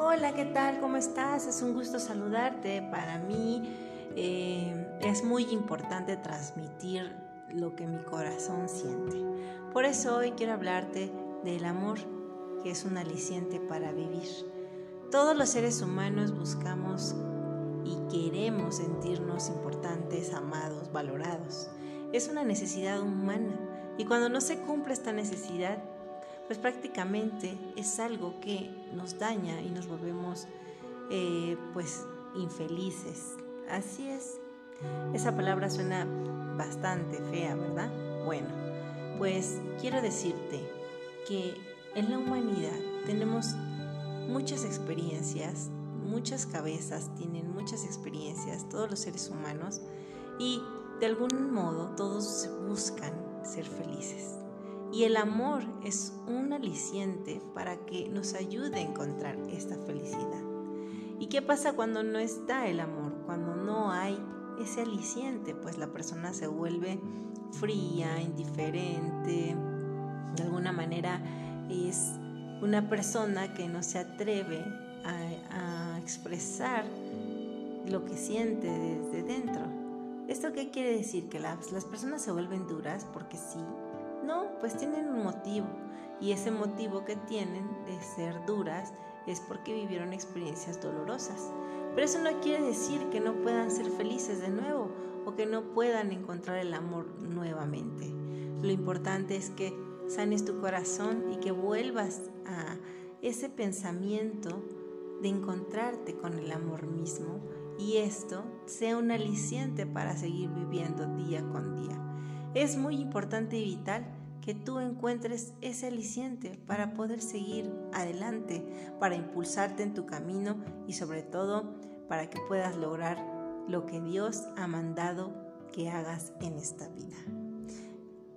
Hola, ¿qué tal? ¿Cómo estás? Es un gusto saludarte. Para mí eh, es muy importante transmitir lo que mi corazón siente. Por eso hoy quiero hablarte del amor, que es un aliciente para vivir. Todos los seres humanos buscamos y queremos sentirnos importantes, amados, valorados. Es una necesidad humana y cuando no se cumple esta necesidad, pues prácticamente es algo que nos daña y nos volvemos eh, pues infelices. Así es. Esa palabra suena bastante fea, ¿verdad? Bueno, pues quiero decirte que en la humanidad tenemos muchas experiencias, muchas cabezas tienen muchas experiencias, todos los seres humanos, y de algún modo todos buscan ser felices. Y el amor es un aliciente para que nos ayude a encontrar esta felicidad. ¿Y qué pasa cuando no está el amor? Cuando no hay ese aliciente, pues la persona se vuelve fría, indiferente, de alguna manera es una persona que no se atreve a, expresar lo que siente desde dentro. ¿Esto qué quiere decir? Que las, personas se vuelven duras porque sí, no, pues tienen un motivo y ese motivo que tienen de ser duras es porque vivieron experiencias dolorosas. Pero eso no quiere decir que no puedan ser felices de nuevo o que no puedan encontrar el amor nuevamente. Lo importante es que sanes tu corazón y que vuelvas a ese pensamiento de encontrarte con el amor mismo y esto sea un aliciente para seguir viviendo día con día. Es muy importante y vital que tú encuentres ese aliciente para poder seguir adelante, para impulsarte en tu camino y sobre todo para que puedas lograr lo que Dios ha mandado que hagas en esta vida.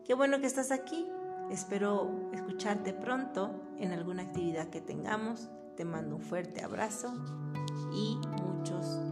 Qué bueno que estás aquí. Espero escucharte pronto en alguna actividad que tengamos. Te mando un fuerte abrazo y muchos